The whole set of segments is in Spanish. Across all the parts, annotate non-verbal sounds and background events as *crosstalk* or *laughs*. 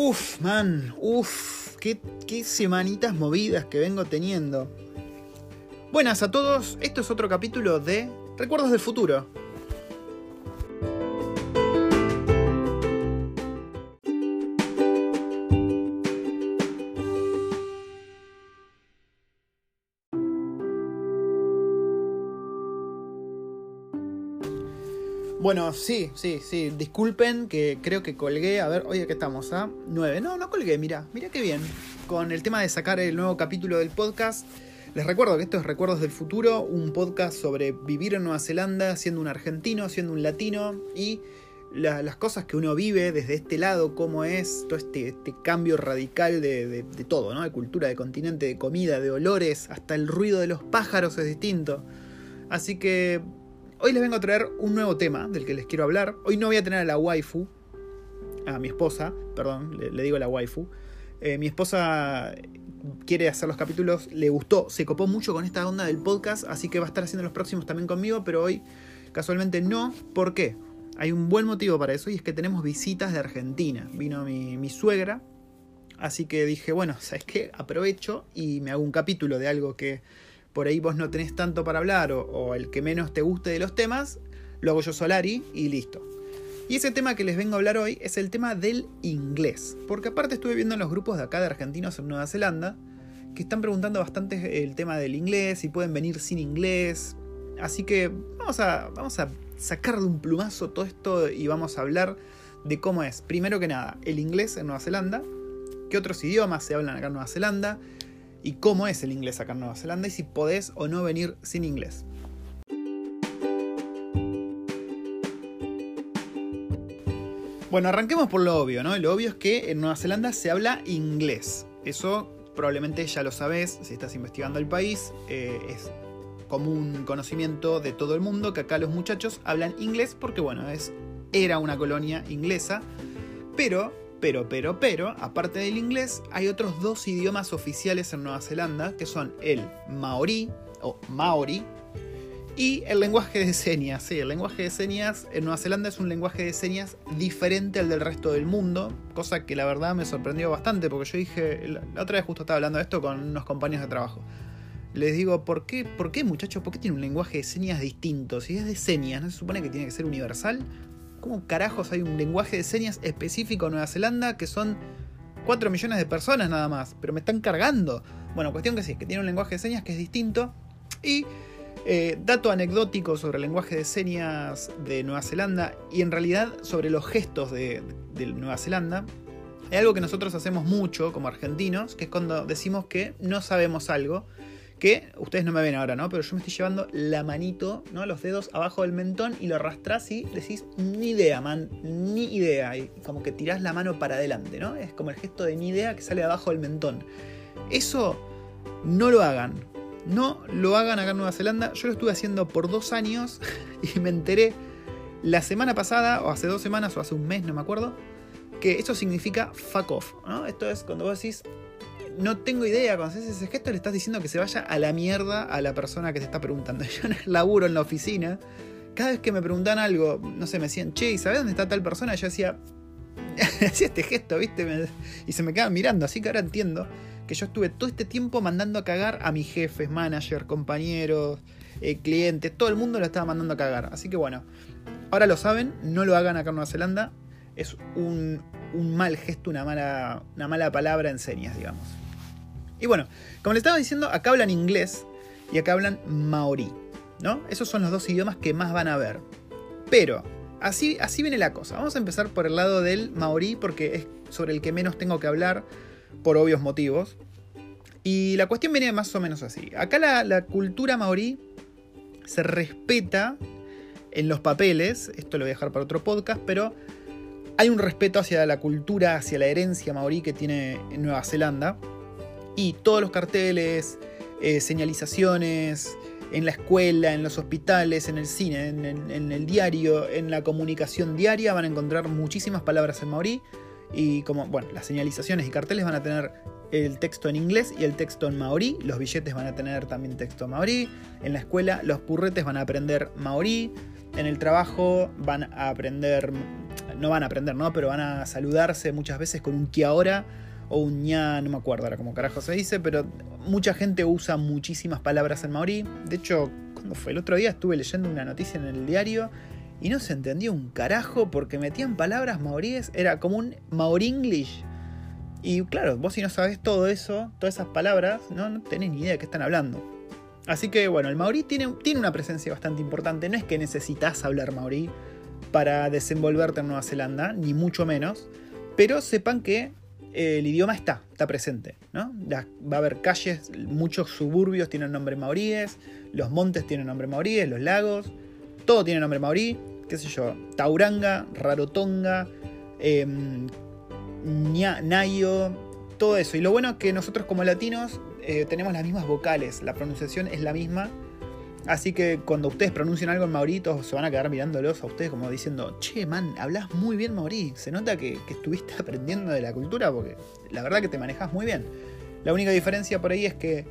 Uf, man, uf, qué, qué semanitas movidas que vengo teniendo. Buenas a todos, esto es otro capítulo de Recuerdos del Futuro. Bueno, sí, sí, sí. Disculpen que creo que colgué. A ver, oye, ¿qué estamos? ¿A? 9. No, no colgué, mira, mira qué bien. Con el tema de sacar el nuevo capítulo del podcast. Les recuerdo que esto es Recuerdos del Futuro, un podcast sobre vivir en Nueva Zelanda, siendo un argentino, siendo un latino y las cosas que uno vive desde este lado, cómo es todo este, este cambio radical de, de, de, todo, ¿no? De cultura, de continente, de comida, de olores, hasta el ruido de los pájaros es distinto. Así que Hoy les vengo a traer un nuevo tema del que les quiero hablar. Hoy no voy a tener a la waifu, a mi esposa, perdón, le, le digo la waifu. Eh, mi esposa quiere hacer los capítulos, le gustó, se copó mucho con esta onda del podcast, así que va a estar haciendo los próximos también conmigo, pero hoy casualmente no. ¿Por qué? Hay un buen motivo para eso y es que tenemos visitas de Argentina. Vino mi, mi suegra, así que dije, bueno, ¿sabes qué? Aprovecho y me hago un capítulo de algo que por ahí vos no tenés tanto para hablar o, el que menos te guste de los temas, lo hago yo Solari y listo. Y ese tema que les vengo a hablar hoy es el tema del inglés. Porque aparte estuve viendo en los grupos de acá de argentinos en Nueva Zelanda que están preguntando bastante el tema del inglés, si pueden venir sin inglés. Así que vamos a, vamos a sacar de un plumazo todo esto y vamos a hablar de cómo es, primero que nada, el inglés en Nueva Zelanda, qué otros idiomas se hablan acá en Nueva Zelanda, y cómo es el inglés acá en Nueva Zelanda y si podés o no venir sin inglés. Bueno, arranquemos por lo obvio, ¿no? Lo obvio es que en Nueva Zelanda se habla inglés. Eso probablemente ya lo sabes si estás investigando el país. Eh, es común conocimiento de todo el mundo que acá los muchachos hablan inglés porque, bueno, es, era una colonia inglesa. Pero pero, pero, pero, aparte del inglés, hay otros dos idiomas oficiales en Nueva Zelanda, que son el maorí o maori y el lenguaje de señas. Sí, el lenguaje de señas en Nueva Zelanda es un lenguaje de señas diferente al del resto del mundo, cosa que la verdad me sorprendió bastante, porque yo dije, la otra vez justo estaba hablando de esto con unos compañeros de trabajo. Les digo, ¿por qué, por qué muchachos? ¿Por qué tiene un lenguaje de señas distinto? Si es de señas, ¿no se supone que tiene que ser universal? ¿Cómo carajos hay un lenguaje de señas específico en Nueva Zelanda que son 4 millones de personas nada más? Pero me están cargando. Bueno, cuestión que sí, que tiene un lenguaje de señas que es distinto. Y eh, dato anecdótico sobre el lenguaje de señas de Nueva Zelanda y en realidad sobre los gestos de, de Nueva Zelanda. Hay algo que nosotros hacemos mucho como argentinos, que es cuando decimos que no sabemos algo que ustedes no me ven ahora, ¿no? Pero yo me estoy llevando la manito, ¿no? Los dedos abajo del mentón y lo arrastrás y decís, ni idea, man, ni idea. Y como que tirás la mano para adelante, ¿no? Es como el gesto de ni idea que sale abajo del mentón. Eso no lo hagan. No lo hagan acá en Nueva Zelanda. Yo lo estuve haciendo por dos años *laughs* y me enteré la semana pasada, o hace dos semanas, o hace un mes, no me acuerdo, que eso significa fuck off, ¿no? Esto es cuando vos decís, no tengo idea, cuando haces ese gesto le estás diciendo que se vaya a la mierda a la persona que te está preguntando. *laughs* Yo en el laburo en la oficina, cada vez que me preguntan algo, no sé, me decían, che, ¿y sabes dónde está tal persona? Yo hacía, *laughs* hacía este gesto, ¿viste? y se me quedaban mirando, así que ahora entiendo que yo estuve todo este tiempo mandando a cagar a mis jefes, managers, compañeros, eh, clientes, todo el mundo lo estaba mandando a cagar. Así que bueno, ahora lo saben, no lo hagan acá en Nueva Zelanda. Es un, un mal gesto, una mala, una mala palabra en señas, digamos. Y bueno, como les estaba diciendo, acá hablan inglés y acá hablan maorí, ¿no? Esos son los dos idiomas que más van a ver. Pero, así, así viene la cosa. Vamos a empezar por el lado del maorí porque es sobre el que menos tengo que hablar por obvios motivos. Y la cuestión viene más o menos así. Acá la, la cultura maorí se respeta en los papeles, esto lo voy a dejar para otro podcast, pero hay un respeto hacia la cultura, hacia la herencia maorí que tiene Nueva Zelanda y todos los carteles, eh, señalizaciones, en la escuela, en los hospitales, en el cine, en, el diario, en la comunicación diaria van a encontrar muchísimas palabras en maorí y como, bueno, las señalizaciones y carteles van a tener el texto en inglés y el texto en maorí, los billetes van a tener también texto maorí, en la escuela los purretes van a aprender maorí, en el trabajo van a aprender no van a aprender, ¿no? Pero van a saludarse muchas veces con un que ahora o un ña, no me acuerdo ahora cómo carajo se dice, pero mucha gente usa muchísimas palabras en maorí. De hecho, cuando fue el otro día estuve leyendo una noticia en el diario y no se entendía un carajo porque metían palabras maoríes, era como un maorí English. Y claro, vos si no sabes todo eso, todas esas palabras, no, no tenés ni idea de qué están hablando. Así que bueno, el maorí tiene, tiene una presencia bastante importante. No es que necesitas hablar maorí para desenvolverte en Nueva Zelanda, ni mucho menos. Pero sepan que el idioma está, está presente. ¿no? Va a haber calles, muchos suburbios tienen nombre maoríes, los montes tienen nombre maoríes, los lagos, todo tiene nombre maorí, qué sé yo, Tauranga, Rarotonga, eh, Nayo, todo eso. Y lo bueno es que nosotros como latinos eh, tenemos las mismas vocales, la pronunciación es la misma. Así que cuando ustedes pronuncian algo en maorí, todos se van a quedar mirándolos a ustedes como diciendo, che, man, hablas muy bien maorí. Se nota que, que estuviste *laughs* aprendiendo de la cultura porque la verdad que te manejas muy bien. La única diferencia por ahí es que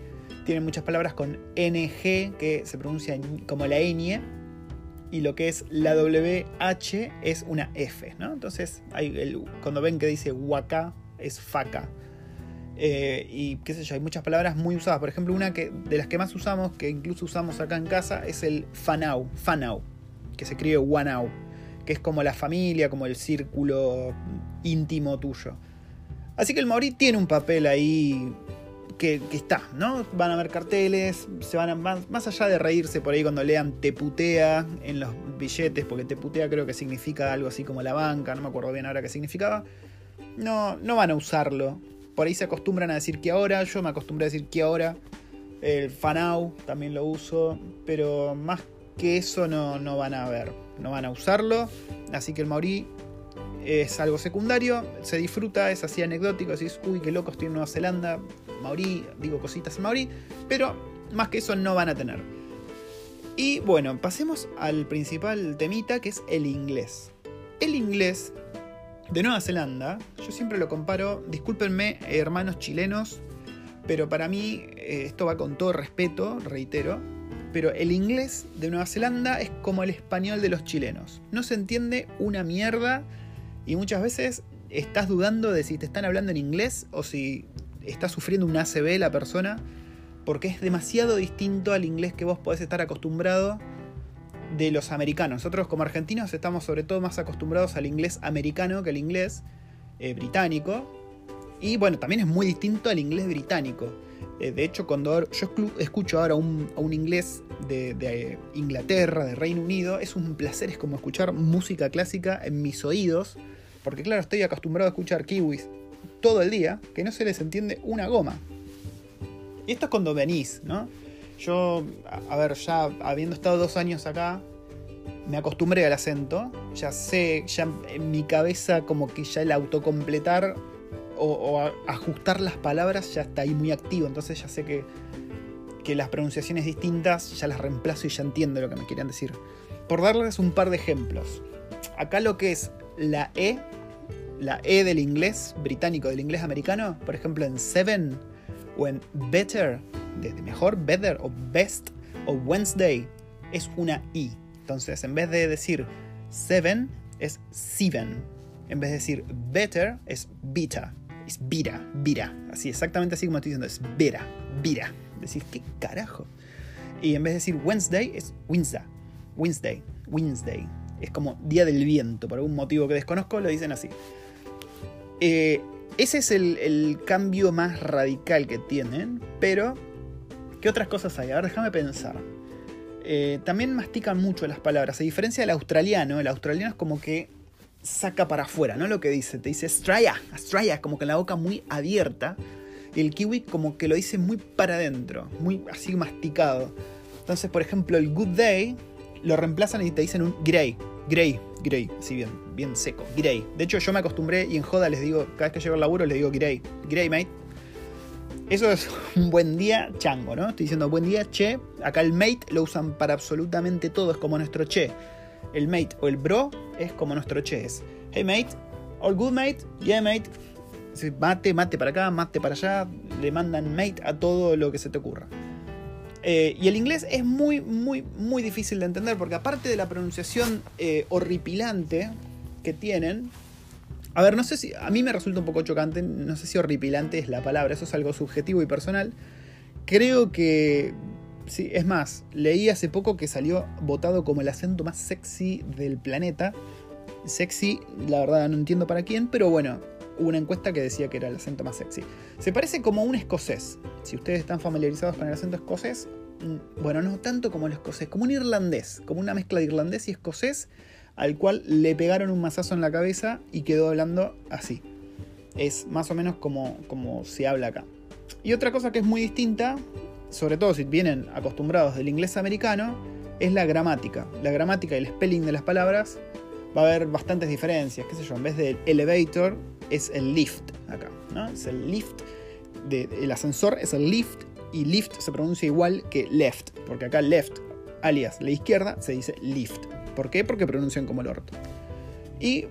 tienen muchas palabras con NG que se pronuncia como la ñ y lo que es la WH es una F, ¿no? Entonces, cuando ven que dice waka es faca. Eh, y qué sé yo, hay muchas palabras muy usadas. Por ejemplo, una que, de las que más usamos, que incluso usamos acá en casa, es el fanau, fanau, que se escribe wanau, que es como la familia, como el círculo íntimo tuyo. Así que el maorí tiene un papel ahí que, está, ¿no? Van a ver carteles, se van a, más, allá de reírse por ahí cuando lean te putea en los billetes, porque te putea creo que significa algo así como la banca, no me acuerdo bien ahora qué significaba. No, no van a usarlo por ahí se acostumbran a decir que ahora, yo me acostumbré a decir que ahora. El fanau también lo uso, pero más que eso no, no van a ver, no van a usarlo. Así que el maorí es algo secundario, se disfruta, es así anecdótico, decís, uy, qué locos tiene Nueva Zelanda, maorí, digo cositas en maorí, pero más que eso no van a tener. Y bueno, pasemos al principal temita que es el inglés. El inglés de Nueva Zelanda, yo siempre lo comparo, discúlpenme hermanos chilenos, pero para mí eh, esto va con todo respeto, reitero, pero el inglés de Nueva Zelanda es como el español de los chilenos. No se entiende una mierda y muchas veces estás dudando de si te están hablando en inglés o si está sufriendo un ACB la persona, porque es demasiado distinto al inglés que vos podés estar acostumbrado de los americanos. Nosotros como argentinos estamos sobre todo más acostumbrados al inglés americano que al inglés eh, británico. Y bueno, también es muy distinto al inglés británico. Eh, de hecho, cuando yo escucho ahora un, a un inglés de, Inglaterra, de Reino Unido, es un placer, es como escuchar música clásica en mis oídos. Porque claro, estoy acostumbrado a escuchar kiwis todo el día, que no se les entiende una goma. Y esto es cuando venís, ¿no? Yo, a ver, ya habiendo estado dos años acá, me acostumbré al acento. Ya sé, ya en mi cabeza como que ya el autocompletar o, ajustar las palabras ya está ahí muy activo. Entonces ya sé que, que las pronunciaciones distintas ya las reemplazo y ya entiendo lo que me querían decir. Por darles un par de ejemplos. Acá lo que es la E, la E del inglés británico, del inglés americano, por ejemplo en seven o en better, de mejor, better o best o Wednesday, es una I. Entonces, en vez de decir seven, es seven. En vez de decir better, es beta. Es vira, vira. Así, exactamente así como estoy diciendo, es vira, vira. Decir, ¿qué carajo? Y en vez de decir Wednesday, es Wednesday. Wednesday, Wednesday. Es como día del viento, por algún motivo que desconozco, lo dicen así. Eh, ese es el, cambio más radical que tienen, pero ¿qué otras cosas hay? A ver, déjame pensar. Eh, también mastican mucho las palabras, a diferencia del australiano, el australiano es como que saca para afuera, ¿no? Lo que dice, te dice Australia, Australia, como que la boca muy abierta, y el kiwi como que lo dice muy para adentro, muy así masticado. Entonces, por ejemplo, el good day lo reemplazan y te dicen un grey, grey, grey, así bien, bien seco, grey. De hecho, yo me acostumbré y en joda les digo, cada vez que llego al laburo les digo grey, grey, mate. Eso es un buen día chango, ¿no? Estoy diciendo buen día, che. Acá el mate lo usan para absolutamente todo, es como nuestro che. El mate o el bro es como nuestro che. Es, hey mate, all good mate, yeah mate. Mate, mate para acá, mate para allá. Le mandan mate a todo lo que se te ocurra. Eh, y el inglés es muy, muy, muy difícil de entender porque aparte de la pronunciación eh, horripilante, que tienen. A ver, no sé si. A mí me resulta un poco chocante, no sé si horripilante es la palabra, eso es algo subjetivo y personal. Creo que. Sí, es más, leí hace poco que salió votado como el acento más sexy del planeta. Sexy, la verdad no entiendo para quién, pero bueno, hubo una encuesta que decía que era el acento más sexy. Se parece como un escocés. Si ustedes están familiarizados con el acento escocés, mm, bueno, no tanto como el escocés, como un irlandés, como una mezcla de irlandés y escocés, al cual le pegaron un mazazo en la cabeza y quedó hablando así. Es más o menos como, como se habla acá. Y otra cosa que es muy distinta, sobre todo si vienen acostumbrados del inglés americano, es la gramática. La gramática y el spelling de las palabras va a haber bastantes diferencias. ¿Qué sé yo? En vez del elevator es el lift acá, ¿no? Es el lift. el ascensor es el lift y lift se pronuncia igual que left, porque acá left, alias la izquierda, se dice lift. ¿Por qué? Porque pronuncian como el orto. Y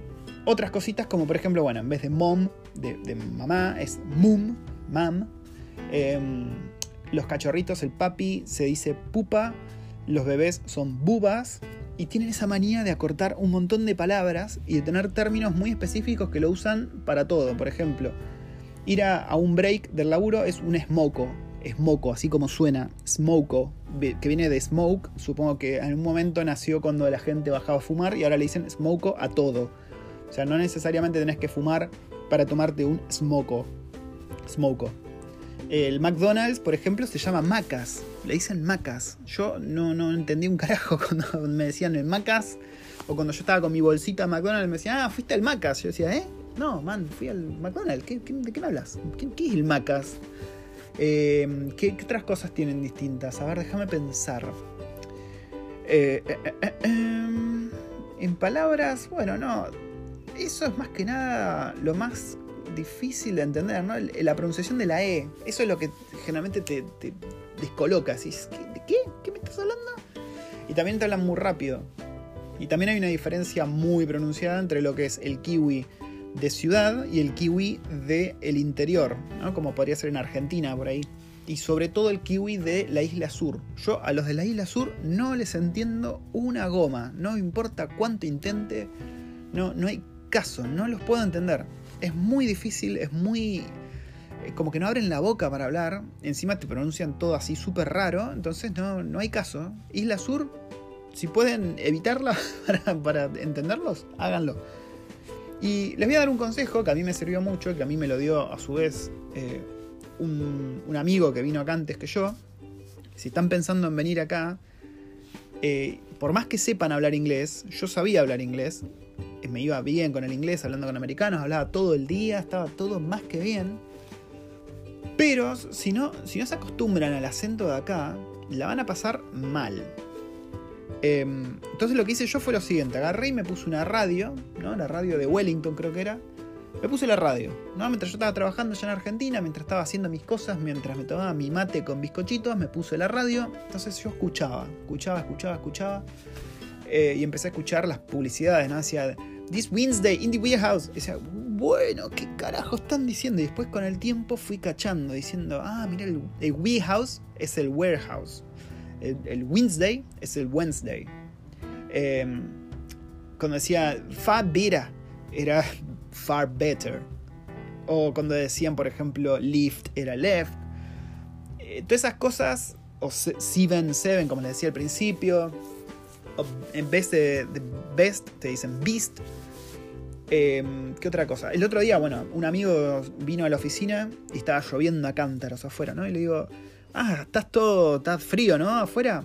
otras cositas como por ejemplo, bueno, en vez de mom, de, mamá, es mum, mam. Em, los cachorritos, el papi, se dice pupa. Los bebés son bubas y tienen esa manía de acortar un montón de palabras y de tener términos muy específicos que lo usan para todo. Por ejemplo, ir a, un break del laburo es un smoko, smoko, así como suena, smoko, que viene de smoke, supongo que en un momento nació cuando la gente bajaba a fumar y ahora le dicen smoko a todo. O sea, no necesariamente tenés que fumar para tomarte un smoko. Smoko. El McDonald's, por ejemplo, se llama Macas. Le dicen Macas. Yo no, no entendí un carajo *laughs* cuando me decían el Macas. O cuando yo estaba con mi bolsita de McDonald's me decían, ah, fuiste al Macas. Yo decía, ¿eh? No, man, fui al McDonald's. de qué me hablas? ¿Qué, es el Macas? Em, ¿qué, otras cosas tienen distintas? A ver, déjame pensar. Eh, eh, eh, em, en palabras, bueno, no. Eso es más que nada lo más difícil de entender, ¿no? La pronunciación de la E. Eso es lo que generalmente te, descoloca. ¿De qué? ¿Qué me estás hablando? Y también te hablan muy rápido. Y también hay una diferencia muy pronunciada entre lo que es el kiwi de ciudad y el kiwi del el interior, como podría ser en Argentina por ahí. Y sobre todo el kiwi de la isla sur. Yo a los de la isla sur no les entiendo una goma. No importa cuánto intente, no, no hay caso, no los puedo entender es muy difícil, es muy... Eh, como que no abren la boca para hablar, encima te pronuncian todo así súper raro, entonces no, no hay caso. Isla Sur, si pueden evitarla *laughs* para, entenderlos, háganlo. Y les voy a dar un consejo que a mí me sirvió mucho, que a mí me lo dio a su vez eh, un, amigo que vino acá antes que yo. Si están pensando en venir acá, eh, por más que sepan hablar inglés, yo sabía hablar inglés, me iba bien con el inglés, hablando con americanos, hablaba todo el día, estaba todo más que bien. Pero si no, si no se acostumbran al acento de acá, la van a pasar mal. Em, entonces lo que hice yo fue lo siguiente, agarré y me puse una radio, ¿no? La radio de Wellington creo que era. Me puse la radio, ¿no? Mientras yo estaba trabajando allá en Argentina, mientras estaba haciendo mis cosas, mientras me tomaba mi mate con bizcochitos, me puse la radio. Entonces yo escuchaba, escuchaba, escuchaba, escuchaba. Eh, y empecé a escuchar las publicidades, ¿no? Hacia This Wednesday in the warehouse. Y decía, bueno, ¿qué carajo están diciendo? Y después con el tiempo fui cachando, diciendo, ah, mira, el, warehouse es el warehouse. El, Wednesday es el Wednesday. Em, cuando decía far better, era *laughs* far better. O cuando decían, por ejemplo, lift, era left. Eh, todas esas cosas, o seven, seven, como les decía al principio en vez de, best te dicen beast. Em, ¿Qué otra cosa? El otro día, bueno, un amigo vino a la oficina y estaba lloviendo a cántaros afuera, ¿no? Y le digo, ah, estás todo, estás frío, ¿no? Afuera.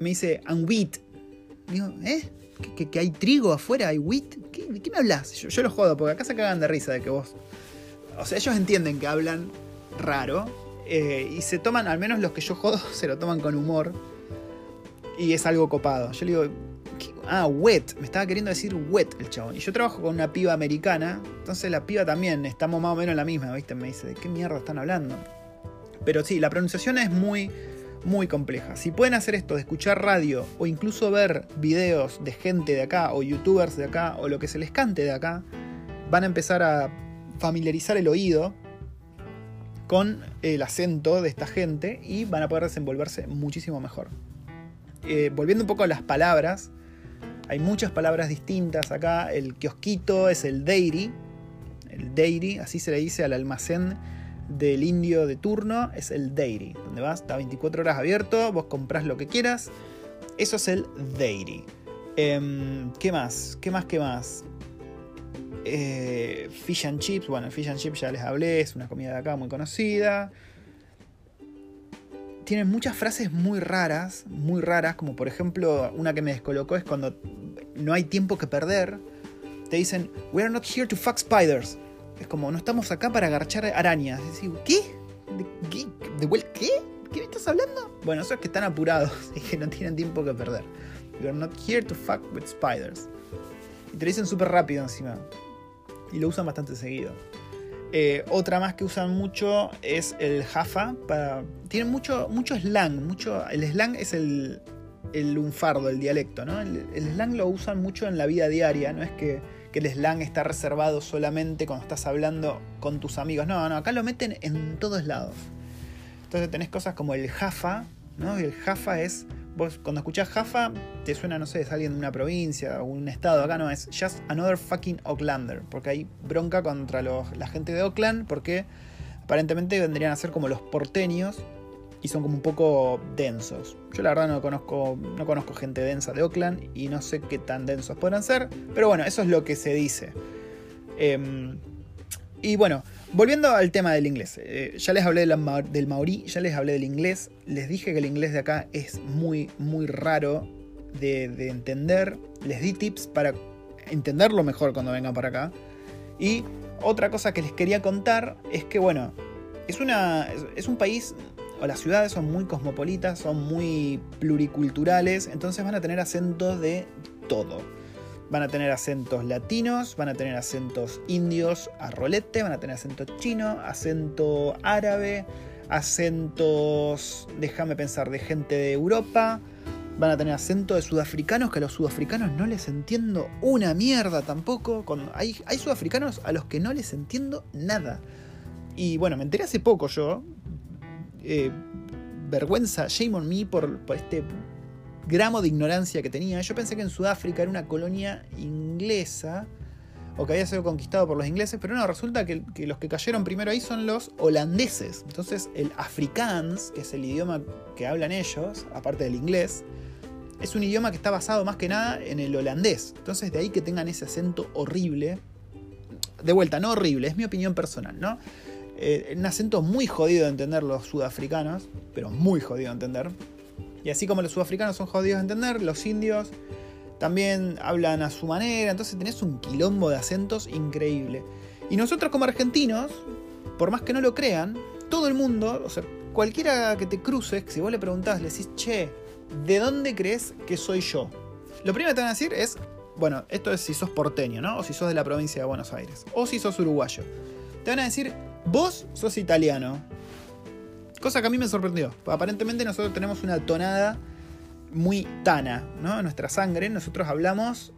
Me dice, and wheat. Digo, ¿eh? ¿Que, hay trigo afuera? ¿Hay wheat? ¿De qué me hablas? Yo, yo lo jodo, porque acá se cagan de risa de que vos. O sea, ellos entienden que hablan raro. Eh, y se toman, al menos los que yo jodo, *laughs* se lo toman con humor y es algo copado. Yo le digo, ah, wet, me estaba queriendo decir wet el chabón. Y yo trabajo con una piba americana, entonces la piba también, estamos más o menos la misma, ¿viste? Me dice, ¿de qué mierda están hablando? Pero sí, la pronunciación es muy, muy compleja. Si pueden hacer esto de escuchar radio o incluso ver videos de gente de acá o youtubers de acá o lo que se les cante de acá, van a empezar a familiarizar el oído con el acento de esta gente y van a poder desenvolverse muchísimo mejor. Eh, volviendo un poco a las palabras, Hay muchas palabras distintas acá. El kiosquito es el dairy. El dairy, así se le dice al almacén del indio de turno, es el dairy. Donde vas, está 24 horas abierto, vos comprás lo que quieras. Eso es el dairy. Em, ¿Qué más? ¿Qué más? ¿Qué más? Eh, fish and chips. Bueno, el fish and chips ya les hablé, es una comida de acá muy conocida. Tienen muchas frases muy raras, muy raras, como por ejemplo, una que me descolocó es cuando no hay tiempo que perder. Te dicen, We are not here to fuck spiders. Es como, no estamos acá para agarchar arañas. ¿qué? ¿De qué? ¿De vuelta qué? ¿Qué me estás hablando? Bueno, eso es que están apurados *laughs* y que no tienen tiempo que perder. Are not here to fuck with spiders. Y te lo dicen súper rápido encima. Y lo usan bastante seguido. Eh, otra más que usan mucho es el Jaffa. Para... Tienen mucho, mucho slang. Mucho... El slang es el, el lunfardo, el dialecto, ¿no? El, slang lo usan mucho en la vida diaria. No es que, que, el slang está reservado solamente cuando estás hablando con tus amigos. No, no, acá lo meten en todos lados. Entonces tenés cosas como el Jaffa, ¿no? Y el Jaffa es Vos cuando escuchás Jaffa, te suena, no sé, es alguien de una provincia o un estado. Acá no es just another fucking Oaklander. Porque hay bronca contra los, la gente de Oakland. Porque aparentemente vendrían a ser como los porteños. Y son como un poco densos. Yo la verdad no conozco, no conozco gente densa de Oakland. Y no sé qué tan densos podrán ser. Pero bueno, eso es lo que se dice. Eh, y bueno, volviendo al tema del inglés. Eh, ya les hablé del maorí, ya les hablé del inglés. Les dije que el inglés de acá es muy, muy raro de, de entender. Les di tips para entenderlo mejor cuando vengan para acá. Y otra cosa que les quería contar es que, bueno, es, una, es un país, o las ciudades son muy cosmopolitas, son muy pluriculturales, entonces van a tener acentos de todo. Van a tener acentos latinos, van a tener acentos indios a rolete, van a tener acento chino, acento árabe, acentos, déjame pensar, de gente de Europa, van a tener acento de sudafricanos, que a los sudafricanos no les entiendo una mierda tampoco. hay, hay sudafricanos a los que no les entiendo nada. Y bueno, me enteré hace poco yo. Eh, vergüenza, shame on me por, este gramo de ignorancia que tenía. Yo pensé que en Sudáfrica era una colonia inglesa o que había sido conquistado por los ingleses, pero no, resulta que, los que cayeron primero ahí son los holandeses. Entonces el afrikaans, que es el idioma que hablan ellos, aparte del inglés, es un idioma que está basado más que nada en el holandés. Entonces de ahí que tengan ese acento horrible. De vuelta, no horrible, es mi opinión personal, ¿no? Eh, un acento muy jodido de entender los sudafricanos, pero muy jodido de entender. Y así como los sudafricanos son jodidos de entender, los indios también hablan a su manera, entonces tenés un quilombo de acentos increíble. Y nosotros como argentinos, por más que no lo crean, todo el mundo, o sea, cualquiera que te cruce, si vos le preguntás, le decís, che, ¿de dónde crees que soy yo? Lo primero que te van a decir es, bueno, esto es si sos porteño, ¿no? O si sos de la provincia de Buenos Aires. O si sos uruguayo. Te van a decir, vos sos italiano. Cosa que a mí me sorprendió. Aparentemente nosotros tenemos una tonada muy tana, ¿no? Nuestra sangre. Nosotros hablamos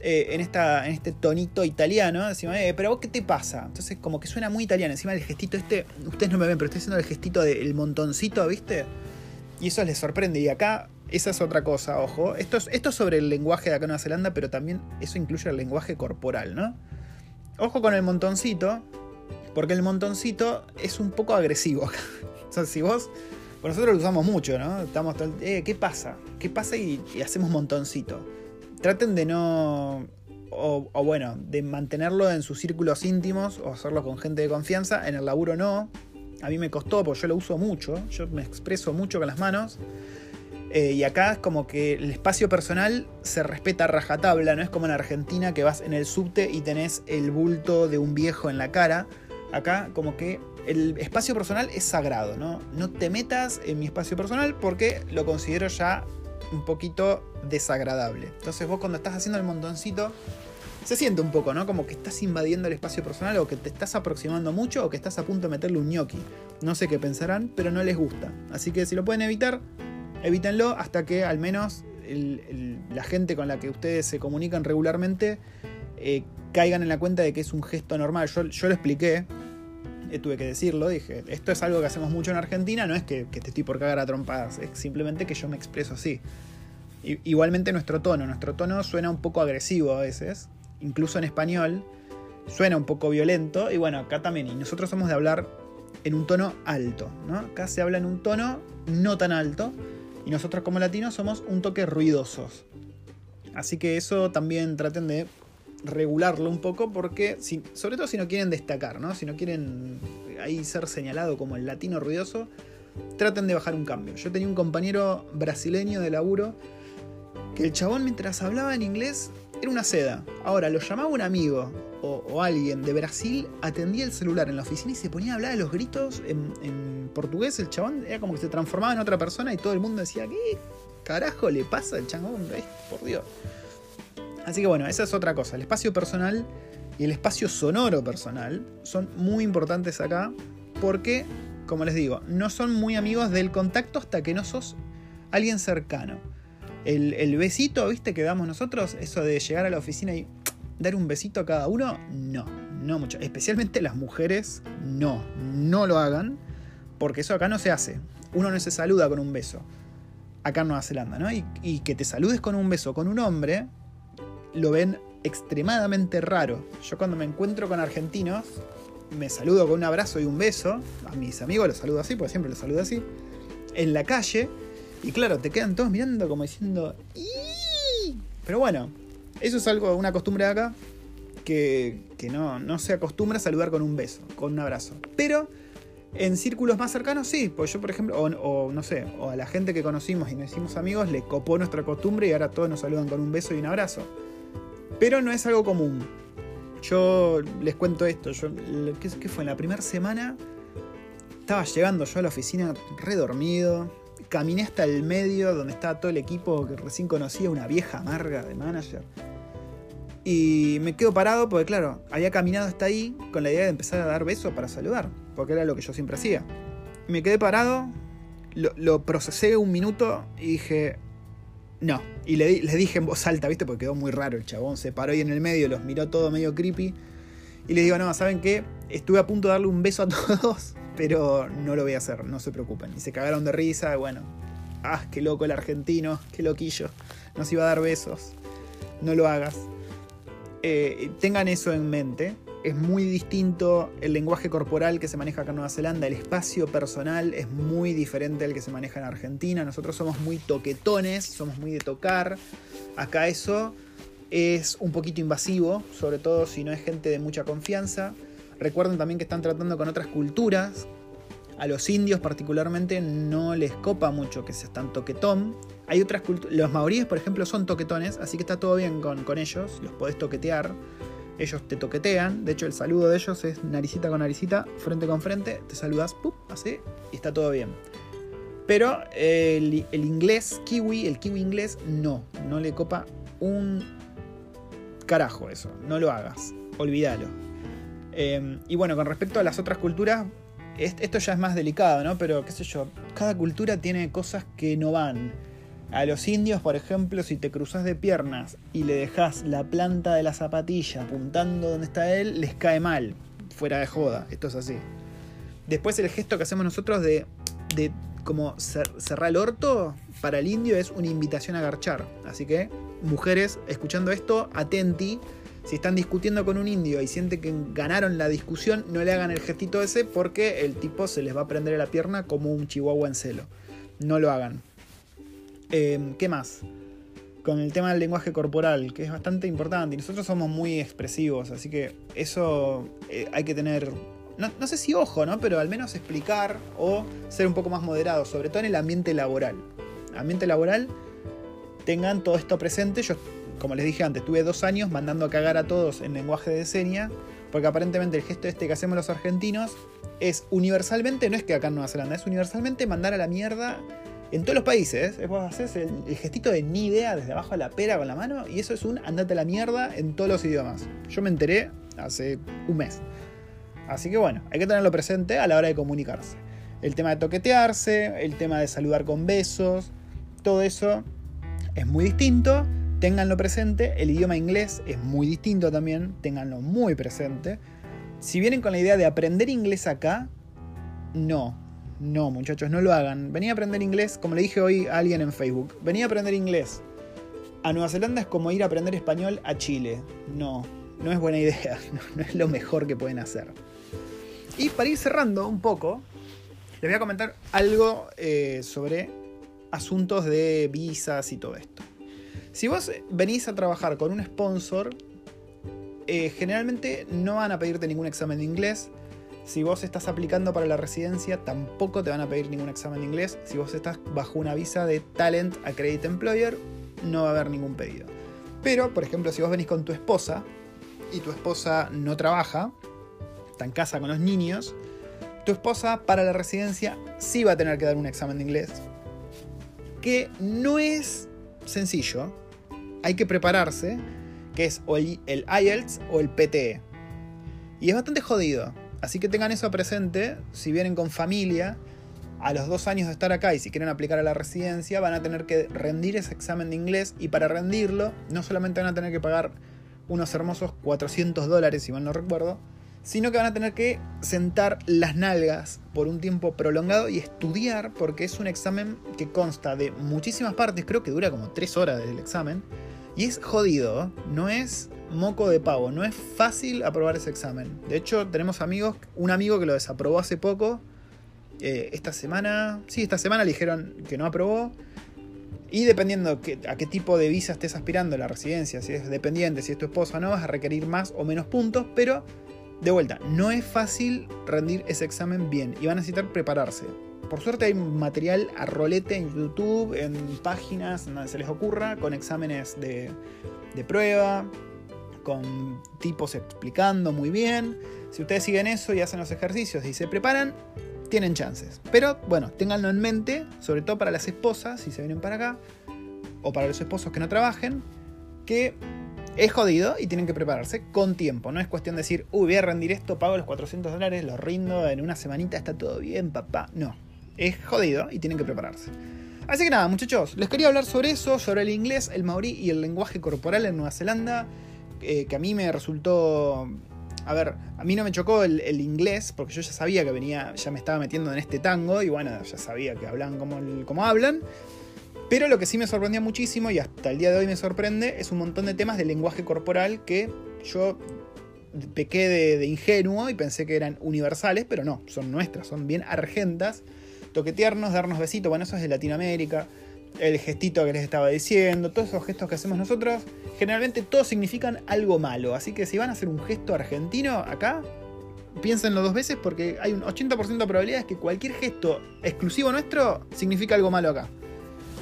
eh, en, esta, en este tonito italiano. Decimos, eh, pero vos qué te pasa? Entonces como que suena muy italiano. Encima el gestito este, ustedes no me ven, pero estoy haciendo el gestito del montoncito, ¿viste? Y eso les sorprende. Y acá, esa es otra cosa, ojo. Esto es, esto es sobre el lenguaje de acá en Nueva Zelanda, pero también eso incluye el lenguaje corporal, ¿no? Ojo con el montoncito, porque el montoncito es un poco agresivo acá. *laughs* O sea, si vos. Nosotros lo usamos mucho, ¿no? Estamos todo eh, ¿qué pasa? ¿Qué pasa? Y, hacemos montoncito. Traten de no. O, o, bueno, de mantenerlo en sus círculos íntimos o hacerlo con gente de confianza. En el laburo no. A mí me costó porque yo lo uso mucho. Yo me expreso mucho con las manos. Eh, y acá es como que el espacio personal se respeta a rajatabla. No es como en Argentina que vas en el subte y tenés el bulto de un viejo en la cara. Acá como que el espacio personal es sagrado, ¿no? No te metas en mi espacio personal porque lo considero ya un poquito desagradable. Entonces vos cuando estás haciendo el montoncito, se siente un poco, ¿no? Como que estás invadiendo el espacio personal o que te estás aproximando mucho o que estás a punto de meterle un gnocchi. No sé qué pensarán, pero no les gusta. Así que si lo pueden evitar, evítenlo hasta que al menos la gente con la que ustedes se comunican regularmente eh, caigan en la cuenta de que es un gesto normal. Yo, yo lo expliqué tuve que decirlo, dije, esto es algo que hacemos mucho en Argentina, no es que, te estoy por cagar a trompadas, es simplemente que yo me expreso así. igualmente nuestro tono, nuestro tono suena un poco agresivo a veces, incluso en español, suena un poco violento, y bueno, acá también, y nosotros somos de hablar en un tono alto, ¿no? Acá se habla en un tono no tan alto, y nosotros como latinos somos un toque ruidosos. Así que eso también traten de regularlo un poco porque, sobre todo si no quieren destacar. Si no quieren ahí ser señalado como el latino ruidoso, traten de bajar un cambio. Yo tenía un compañero brasileño de laburo que el chabón mientras hablaba en inglés era una seda. Ahora, lo llamaba un amigo o, alguien de Brasil, atendía el celular en la oficina y se ponía a hablar a los gritos en, en, portugués. El chabón era como que se transformaba en otra persona y todo el mundo decía, ¿qué carajo le pasa al chabón? Por Dios. Así que bueno, esa es otra cosa. El espacio personal y el espacio sonoro personal son muy importantes acá porque, como les digo, no son muy amigos del contacto hasta que no sos alguien cercano. El, besito, viste, que damos nosotros, eso de llegar a la oficina y dar un besito a cada uno, no, no mucho. Especialmente las mujeres, no, no lo hagan, porque eso acá no se hace. Uno no se saluda con un beso, acá en Nueva Zelanda, ¿no? Y, y que te saludes con un beso con un hombre, lo ven extremadamente raro. Yo cuando me encuentro con argentinos, me saludo con un abrazo y un beso. A mis amigos los saludo así, porque siempre los saludo así. En la calle. Y claro, te quedan todos mirando como diciendo... Pero bueno, eso es algo, una costumbre de acá. Que, que no, no se acostumbra a saludar con un beso, con un abrazo. Pero en círculos más cercanos sí, pues yo por ejemplo, o, o, no sé, o a la gente que conocimos y nos hicimos amigos, le copó nuestra costumbre y ahora todos nos saludan con un beso y un abrazo. Pero no es algo común. Yo les cuento esto. Yo, ¿qué, fue? En la primera semana estaba llegando yo a la oficina redormido. Caminé hasta el medio donde estaba todo el equipo que recién conocía, una vieja amarga de manager. Y me quedo parado porque, claro, había caminado hasta ahí con la idea de empezar a dar besos para saludar, porque era lo que yo siempre hacía. Me quedé parado, lo, lo procesé un minuto y dije, no. Y le, dije en voz alta, ¿viste? Porque quedó muy raro el chabón. Se paró ahí en el medio, los miró todo medio creepy. Y le digo, no, ¿saben qué? Estuve a punto de darle un beso a todos, *laughs* pero no lo voy a hacer, no se preocupen. Y se cagaron de risa, bueno. Ah, qué loco el argentino, qué loquillo. Nos iba a dar besos. No lo hagas. Eh, tengan eso en mente es muy distinto el lenguaje corporal que se maneja acá en Nueva Zelanda, el espacio personal es muy diferente al que se maneja en Argentina. Nosotros somos muy toquetones, somos muy de tocar. Acá eso es un poquito invasivo, sobre todo si no es gente de mucha confianza. Recuerden también que están tratando con otras culturas. A los indios particularmente no les copa mucho que sean tan toquetón. Hay otras culturas, los maoríes por ejemplo son toquetones, así que está todo bien con, con ellos, los podés toquetear ellos te toquetean. De hecho, el saludo de ellos es naricita con naricita, frente con frente. Te saludas, así, y está todo bien. Pero el, inglés kiwi, el kiwi inglés, no. No le copa un carajo eso. No lo hagas. Olvídalo. Em, y bueno, con respecto a las otras culturas, esto ya es más delicado, ¿no? Pero qué sé yo, cada cultura tiene cosas que no van. A los indios, por ejemplo, si te cruzas de piernas y le dejas la planta de la zapatilla apuntando donde está él, les cae mal. Fuera de joda, esto es así. Después el gesto que hacemos nosotros de, de como cerrar el orto, para el indio es una invitación a garchar. Así que, mujeres, escuchando esto, atenti. Si están discutiendo con un indio y sienten que ganaron la discusión, no le hagan el gestito ese porque el tipo se les va a prender la pierna como un chihuahua en celo. No lo hagan. Em, ¿Qué más? Con el tema del lenguaje corporal, que es bastante importante. Y nosotros somos muy expresivos, así que eso eh, hay que tener. No, sé si ojo, ¿no? Pero al menos explicar o ser un poco más moderado, sobre todo en el ambiente laboral. Ambiente laboral, tengan todo esto presente. Yo, como les dije antes, tuve dos años mandando a cagar a todos en lenguaje de seña, porque aparentemente el gesto este que hacemos los argentinos es universalmente, no es que acá en Nueva Zelanda, es universalmente mandar a la mierda en todos los países, vos haces el, gestito de ni idea desde abajo a la pera con la mano y eso es un andate a la mierda en todos los idiomas. Yo me enteré hace un mes. Así que bueno, hay que tenerlo presente a la hora de comunicarse. El tema de toquetearse, el tema de saludar con besos, todo eso es muy distinto. Ténganlo presente. El idioma inglés es muy distinto también. Ténganlo muy presente. Si vienen con la idea de aprender inglés acá, no, no, muchachos, no lo hagan. Venía a aprender inglés, como le dije hoy a alguien en Facebook. Venía a aprender inglés. a Nueva Zelanda es como ir a aprender español a Chile. No, no es buena idea, *laughs* no, es lo mejor que pueden hacer. Y para ir cerrando un poco, les voy a comentar algo eh, sobre asuntos de visas y todo esto. Si vos venís a trabajar con un sponsor, eh, generalmente no van a pedirte ningún examen de inglés. Si vos estás aplicando para la residencia, tampoco te van a pedir ningún examen de inglés. Si vos estás bajo una visa de Talent Accredited Employer, no va a haber ningún pedido. Pero, por ejemplo, si vos venís con tu esposa y tu esposa no trabaja, está en casa con los niños, tu esposa para la residencia sí va a tener que dar un examen de inglés, que no es sencillo, hay que prepararse, que es o el, IELTS o el PTE. Y es bastante jodido, así que tengan eso presente si vienen con familia. A los dos años de estar acá y si quieren aplicar a la residencia, van a tener que rendir ese examen de inglés. Y para rendirlo, no solamente van a tener que pagar unos hermosos 400 dólares, si mal no recuerdo, sino que van a tener que sentar las nalgas por un tiempo prolongado y estudiar, porque es un examen que consta de muchísimas partes, creo que dura como 3 horas el examen, y es jodido, no es moco de pavo, no es fácil aprobar ese examen. De hecho, tenemos amigos, un amigo que lo desaprobó hace poco, eh, esta semana, sí, esta semana le dijeron que no aprobó, y dependiendo a qué tipo de visa estés aspirando, la residencia, si es dependiente, si es tu esposa no, vas a requerir más o menos puntos, pero de vuelta, no es fácil rendir ese examen bien y van a necesitar prepararse. Por suerte hay material a rolete en YouTube, en páginas donde se les ocurra, con exámenes de, prueba, con tipos explicando muy bien. Si ustedes siguen eso y hacen los ejercicios y se preparan, tienen chances. Pero bueno, ténganlo en mente, sobre todo para las esposas, si se vienen para acá, o para los esposos que no trabajen, que es jodido y tienen que prepararse con tiempo. No es cuestión de decir, uy, voy a rendir esto, pago los 400 dólares, lo rindo en una semanita, está todo bien, papá. No, es jodido y tienen que prepararse. Así que nada, muchachos, les quería hablar sobre eso, sobre el inglés, el maorí y el lenguaje corporal en Nueva Zelanda, eh, que a mí me resultó... A ver, a mí no me chocó el, inglés, porque yo ya sabía que venía, ya me estaba metiendo en este tango, y bueno, ya sabía que hablan como, como hablan. Pero lo que sí me sorprendía muchísimo, y hasta el día de hoy me sorprende, es un montón de temas de lenguaje corporal que yo pequé de, ingenuo y pensé que eran universales, pero no, son nuestras, son bien argentas. Toquetearnos, darnos besitos, bueno, eso es de Latinoamérica. El gestito que les estaba diciendo, todos esos gestos que hacemos nosotros, generalmente todos significan algo malo. Así que si van a hacer un gesto argentino acá, piénsenlo dos veces porque hay un 80% de probabilidades que cualquier gesto exclusivo nuestro significa algo malo acá.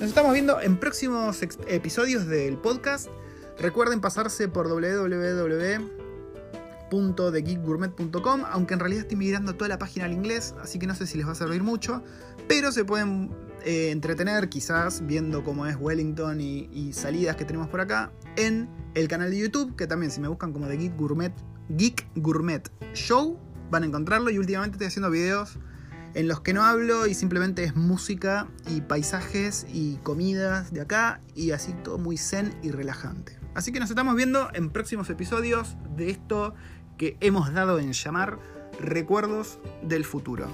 Nos estamos viendo en próximos episodios del podcast. Recuerden pasarse por www.thegeekgourmet.com, aunque en realidad estoy migrando toda la página al inglés, así que no sé si les va a servir mucho, pero se pueden eh, entretener quizás viendo cómo es Wellington y, salidas que tenemos por acá en el canal de YouTube, que también si me buscan como The Geek Gourmet, Show, van a encontrarlo y últimamente estoy haciendo videos en los que no hablo y simplemente es música y paisajes y comidas de acá y así todo muy zen y relajante. Así que nos estamos viendo en próximos episodios de esto que hemos dado en llamar Recuerdos del Futuro.